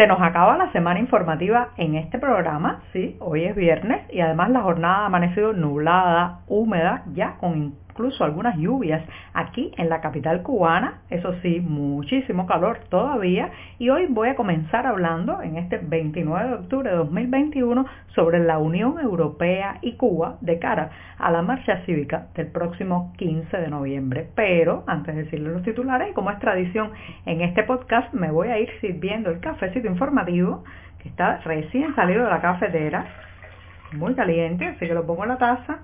Se nos acaba la semana informativa en este programa, sí, hoy es viernes y además la jornada ha amanecido nublada, húmeda, ya con incluso algunas lluvias aquí en la capital cubana, eso sí, muchísimo calor todavía. Y hoy voy a comenzar hablando en este 29 de octubre de 2021 sobre la Unión Europea y Cuba de cara a la marcha cívica del próximo 15 de noviembre. Pero antes de decirle los titulares, como es tradición en este podcast, me voy a ir sirviendo el cafecito informativo que está recién salido de la cafetera, muy caliente, así que lo pongo en la taza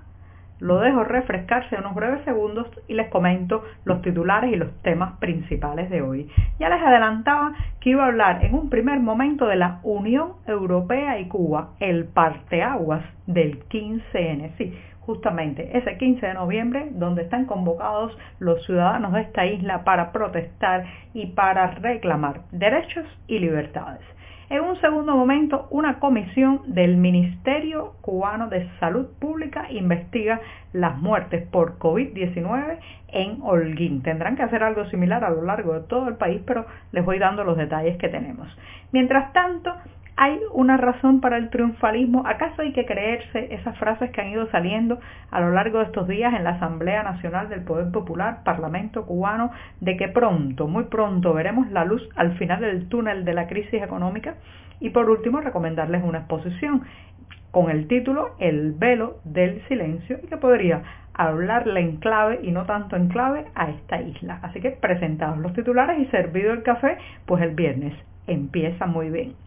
lo dejo refrescarse unos breves segundos y les comento los titulares y los temas principales de hoy. Ya les adelantaba que iba a hablar en un primer momento de la Unión Europea y Cuba, el parteaguas del 15N. Sí, justamente ese 15 de noviembre donde están convocados los ciudadanos de esta isla para protestar y para reclamar derechos y libertades. En un segundo momento, una comisión del Ministerio Cubano de Salud Pública investiga las muertes por COVID-19 en Holguín. Tendrán que hacer algo similar a lo largo de todo el país, pero les voy dando los detalles que tenemos. Mientras tanto, ¿Hay una razón para el triunfalismo? ¿Acaso hay que creerse esas frases que han ido saliendo a lo largo de estos días en la Asamblea Nacional del Poder Popular, Parlamento cubano, de que pronto, muy pronto, veremos la luz al final del túnel de la crisis económica? Y por último, recomendarles una exposición con el título El velo del silencio y que podría hablarle en clave y no tanto en clave a esta isla. Así que presentados los titulares y servido el café, pues el viernes empieza muy bien.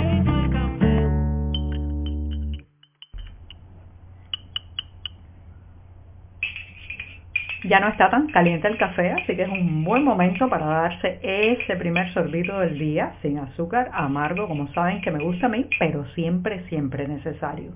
Ya no está tan caliente el café, así que es un buen momento para darse ese primer sorbito del día, sin azúcar, amargo, como saben que me gusta a mí, pero siempre, siempre necesario.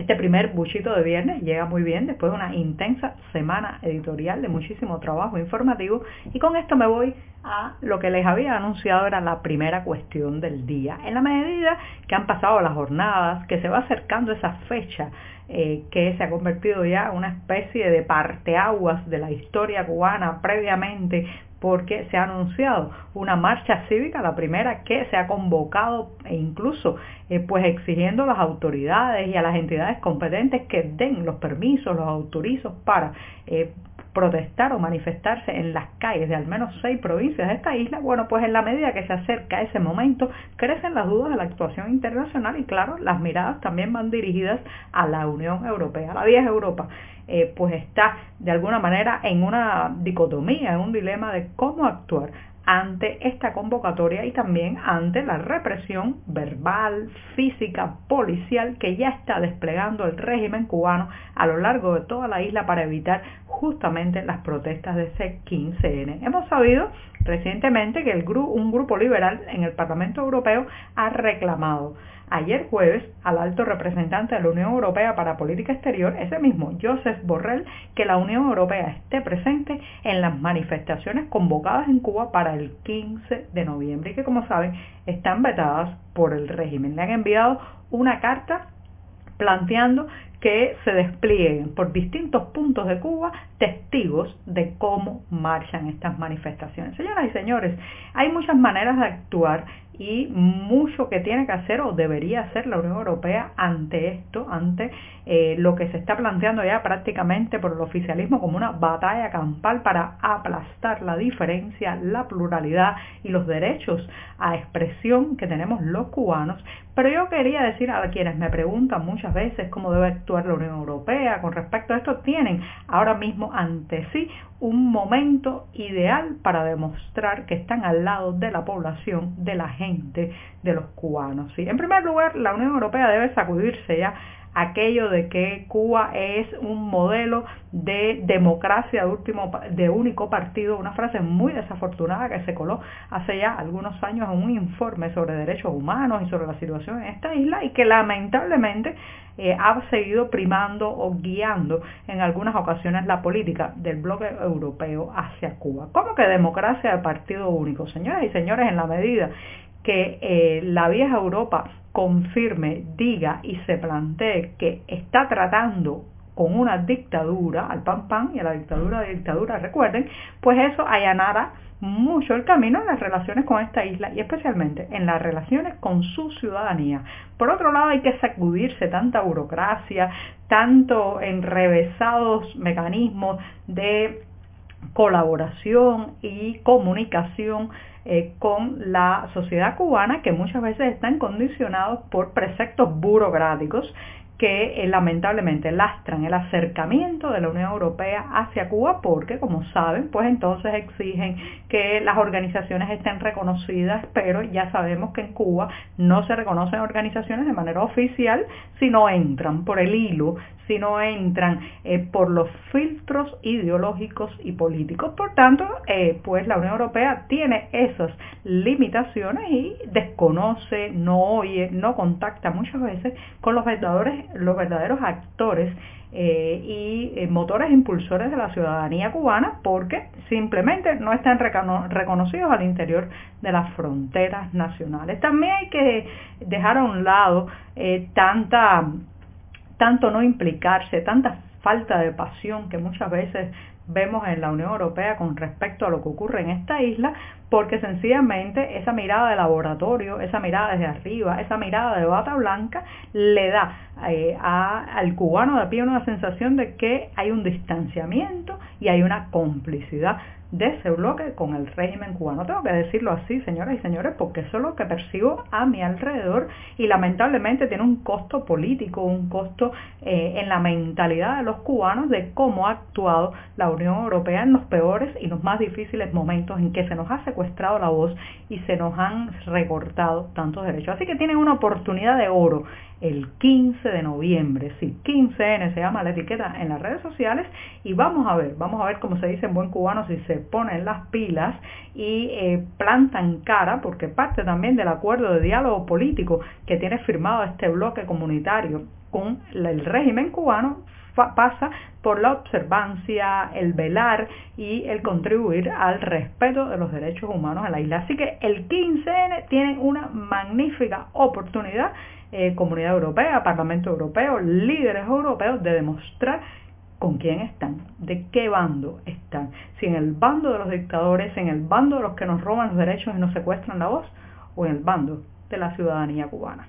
Este primer buchito de viernes llega muy bien después de una intensa semana editorial de muchísimo trabajo informativo y con esto me voy a lo que les había anunciado era la primera cuestión del día. En la medida que han pasado las jornadas, que se va acercando esa fecha eh, que se ha convertido ya en una especie de parteaguas de la historia cubana previamente porque se ha anunciado una marcha cívica, la primera que se ha convocado e incluso eh, pues exigiendo a las autoridades y a las entidades competentes que den los permisos, los autorizos para eh, protestar o manifestarse en las calles de al menos seis provincias de esta isla, bueno, pues en la medida que se acerca ese momento, crecen las dudas de la actuación internacional y claro, las miradas también van dirigidas a la Unión Europea, la vieja Europa. Eh, pues está de alguna manera en una dicotomía, en un dilema de cómo actuar ante esta convocatoria y también ante la represión verbal, física, policial que ya está desplegando el régimen cubano a lo largo de toda la isla para evitar justamente las protestas de ese 15N. Hemos sabido recientemente que un grupo liberal en el Parlamento Europeo ha reclamado ayer jueves al alto representante de la Unión Europea para Política Exterior, ese mismo Joseph Borrell, que la Unión Europea esté presente en las manifestaciones convocadas en Cuba para el 15 de noviembre y que como saben están vetadas por el régimen. Le han enviado una carta planteando que se desplieguen por distintos puntos de Cuba testigos de cómo marchan estas manifestaciones. Señoras y señores, hay muchas maneras de actuar y mucho que tiene que hacer o debería hacer la Unión Europea ante esto, ante eh, lo que se está planteando ya prácticamente por el oficialismo como una batalla campal para aplastar la diferencia, la pluralidad y los derechos a expresión que tenemos los cubanos. Pero yo quería decir a quienes me preguntan muchas veces cómo debe actuar la Unión Europea con respecto a esto, tienen ahora mismo ante sí un momento ideal para demostrar que están al lado de la población, de la gente, de los cubanos. ¿sí? En primer lugar, la Unión Europea debe sacudirse ya aquello de que Cuba es un modelo de democracia de, último, de único partido, una frase muy desafortunada que se coló hace ya algunos años en un informe sobre derechos humanos y sobre la situación en esta isla y que lamentablemente eh, ha seguido primando o guiando en algunas ocasiones la política del bloque europeo hacia Cuba. ¿Cómo que democracia de partido único? Señoras y señores, en la medida que eh, la vieja Europa confirme, diga y se plantee que está tratando con una dictadura, al pan pan y a la dictadura de dictadura, recuerden, pues eso allanará mucho el camino en las relaciones con esta isla y especialmente en las relaciones con su ciudadanía. Por otro lado, hay que sacudirse tanta burocracia, tanto enrevesados mecanismos de colaboración y comunicación eh, con la sociedad cubana que muchas veces están condicionados por preceptos burocráticos que eh, lamentablemente lastran el acercamiento de la Unión Europea hacia Cuba porque, como saben, pues entonces exigen que las organizaciones estén reconocidas, pero ya sabemos que en Cuba no se reconocen organizaciones de manera oficial si no entran por el hilo, si no entran eh, por los filtros ideológicos y políticos. Por tanto, eh, pues la Unión Europea tiene esas limitaciones y desconoce, no oye, no contacta muchas veces con los verdaderos los verdaderos actores eh, y eh, motores impulsores de la ciudadanía cubana porque simplemente no están reconocidos al interior de las fronteras nacionales. También hay que dejar a un lado eh, tanta, tanto no implicarse, tanta falta de pasión que muchas veces vemos en la Unión Europea con respecto a lo que ocurre en esta isla, porque sencillamente esa mirada de laboratorio, esa mirada desde arriba, esa mirada de bata blanca, le da eh, al cubano de pie una sensación de que hay un distanciamiento y hay una complicidad de ese bloque con el régimen cubano. Tengo que decirlo así, señoras y señores, porque eso es lo que percibo a mi alrededor y lamentablemente tiene un costo político, un costo eh, en la mentalidad de los cubanos de cómo ha actuado la Unión Europea en los peores y los más difíciles momentos en que se nos ha secuestrado la voz y se nos han recortado tantos derechos. Así que tienen una oportunidad de oro el 15 de noviembre. Sí, 15N se llama la etiqueta en las redes sociales y vamos a ver, vamos a ver cómo se dice en buen cubano si se ponen las pilas y eh, plantan cara, porque parte también del acuerdo de diálogo político que tiene firmado este bloque comunitario con el régimen cubano pasa por la observancia, el velar y el contribuir al respeto de los derechos humanos en la isla. Así que el 15N tiene una magnífica oportunidad eh, Comunidad Europea, Parlamento Europeo, líderes europeos de demostrar con quién están, de qué bando están, si en el bando de los dictadores, en el bando de los que nos roban los derechos y nos secuestran la voz, o en el bando de la ciudadanía cubana.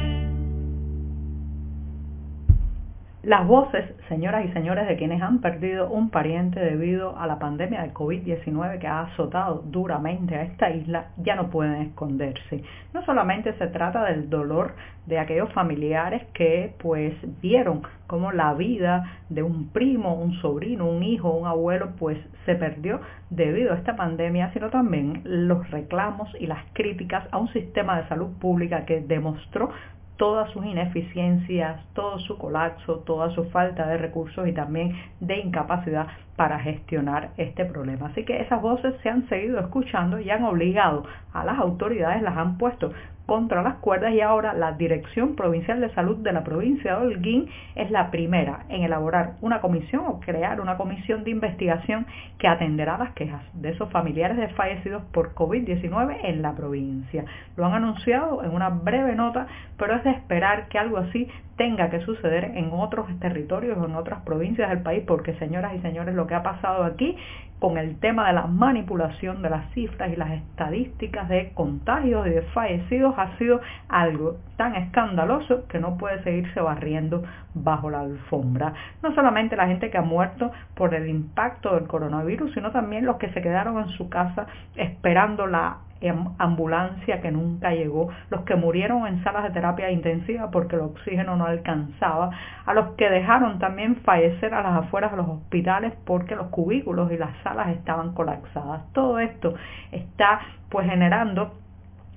Las voces, señoras y señores, de quienes han perdido un pariente debido a la pandemia de COVID-19 que ha azotado duramente a esta isla, ya no pueden esconderse. No solamente se trata del dolor de aquellos familiares que pues vieron cómo la vida de un primo, un sobrino, un hijo, un abuelo pues se perdió debido a esta pandemia, sino también los reclamos y las críticas a un sistema de salud pública que demostró todas sus ineficiencias, todo su colapso, toda su falta de recursos y también de incapacidad para gestionar este problema. Así que esas voces se han seguido escuchando y han obligado a las autoridades, las han puesto contra las cuerdas y ahora la Dirección Provincial de Salud de la provincia de Holguín es la primera en elaborar una comisión o crear una comisión de investigación que atenderá las quejas de esos familiares de fallecidos por COVID-19 en la provincia. Lo han anunciado en una breve nota, pero es de esperar que algo así tenga que suceder en otros territorios o en otras provincias del país, porque señoras y señores, lo que ha pasado aquí con el tema de la manipulación de las cifras y las estadísticas de contagios y de fallecidos ha sido algo tan escandaloso que no puede seguirse barriendo bajo la alfombra. No solamente la gente que ha muerto por el impacto del coronavirus, sino también los que se quedaron en su casa esperando la ambulancia que nunca llegó, los que murieron en salas de terapia intensiva porque el oxígeno no alcanzaba, a los que dejaron también fallecer a las afueras de los hospitales porque los cubículos y las salas estaban colapsadas. Todo esto está pues generando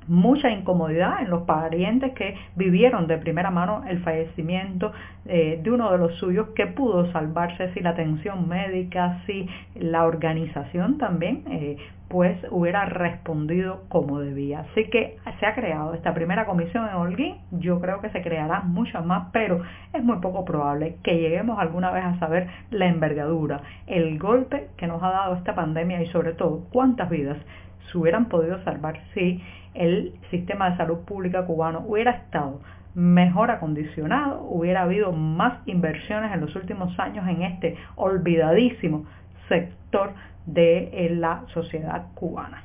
mucha incomodidad en los parientes que vivieron de primera mano el fallecimiento eh, de uno de los suyos que pudo salvarse si la atención médica, si la organización también eh, pues hubiera respondido como debía. Así que se ha creado esta primera comisión en Holguín, yo creo que se crearán muchas más, pero es muy poco probable que lleguemos alguna vez a saber la envergadura, el golpe que nos ha dado esta pandemia y sobre todo cuántas vidas se hubieran podido salvar si el sistema de salud pública cubano hubiera estado mejor acondicionado, hubiera habido más inversiones en los últimos años en este olvidadísimo sector de eh, la sociedad cubana.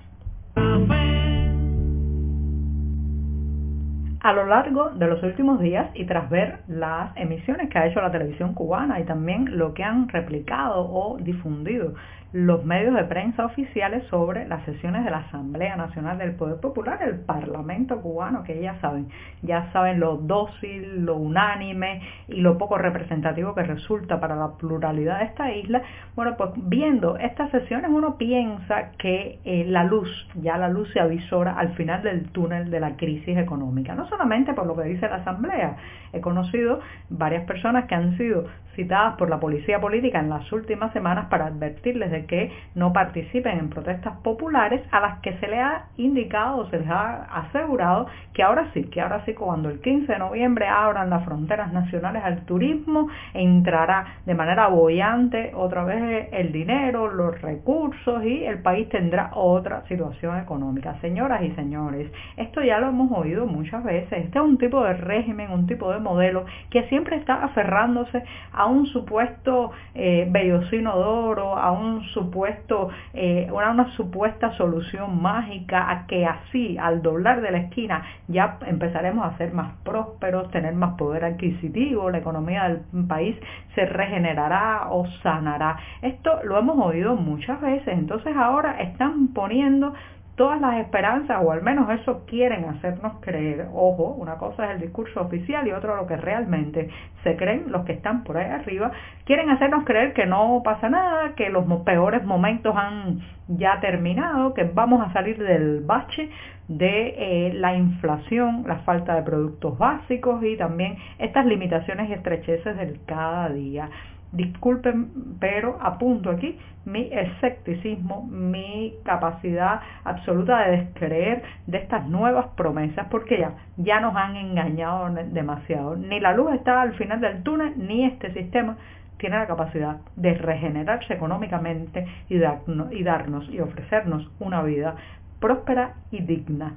A lo largo de los últimos días y tras ver las emisiones que ha hecho la televisión cubana y también lo que han replicado o difundido los medios de prensa oficiales sobre las sesiones de la Asamblea Nacional del Poder Popular, el Parlamento cubano, que ya saben, ya saben lo dócil, lo unánime y lo poco representativo que resulta para la pluralidad de esta isla. Bueno, pues viendo estas sesiones uno piensa que eh, la luz, ya la luz se avisora al final del túnel de la crisis económica, no solamente por lo que dice la Asamblea, he conocido varias personas que han sido citadas por la policía política en las últimas semanas para advertirles de que no participen en protestas populares a las que se les ha indicado se les ha asegurado que ahora sí, que ahora sí cuando el 15 de noviembre abran las fronteras nacionales al turismo, entrará de manera bollante otra vez el dinero, los recursos y el país tendrá otra situación económica. Señoras y señores, esto ya lo hemos oído muchas veces. Este es un tipo de régimen, un tipo de modelo que siempre está aferrándose a un supuesto eh, bellocino d'oro, a un supuesto, eh, una, una supuesta solución mágica, a que así, al doblar de la esquina, ya empezaremos a ser más prósperos, tener más poder adquisitivo, la economía del país se regenerará o sanará. Esto lo hemos oído muchas veces, entonces ahora están poniendo todas las esperanzas, o al menos eso quieren hacernos creer. Ojo, una cosa es el discurso oficial y otro lo que realmente se creen los que están por ahí arriba. Quieren hacernos creer que no pasa nada, que los peores momentos han ya terminado, que vamos a salir del bache de eh, la inflación, la falta de productos básicos y también estas limitaciones y estrecheces del cada día. Disculpen, pero apunto aquí mi escepticismo, mi capacidad absoluta de descreer de estas nuevas promesas, porque ya, ya nos han engañado demasiado. Ni la luz está al final del túnel, ni este sistema tiene la capacidad de regenerarse económicamente y, y darnos y ofrecernos una vida próspera y digna.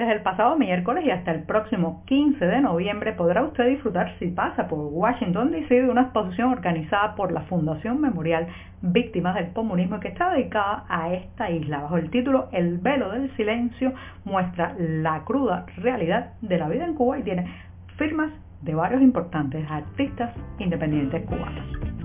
Desde el pasado miércoles y hasta el próximo 15 de noviembre podrá usted disfrutar, si pasa por Washington DC, de una exposición organizada por la Fundación Memorial Víctimas del Comunismo que está dedicada a esta isla. Bajo el título El velo del silencio muestra la cruda realidad de la vida en Cuba y tiene firmas de varios importantes artistas independientes cubanos.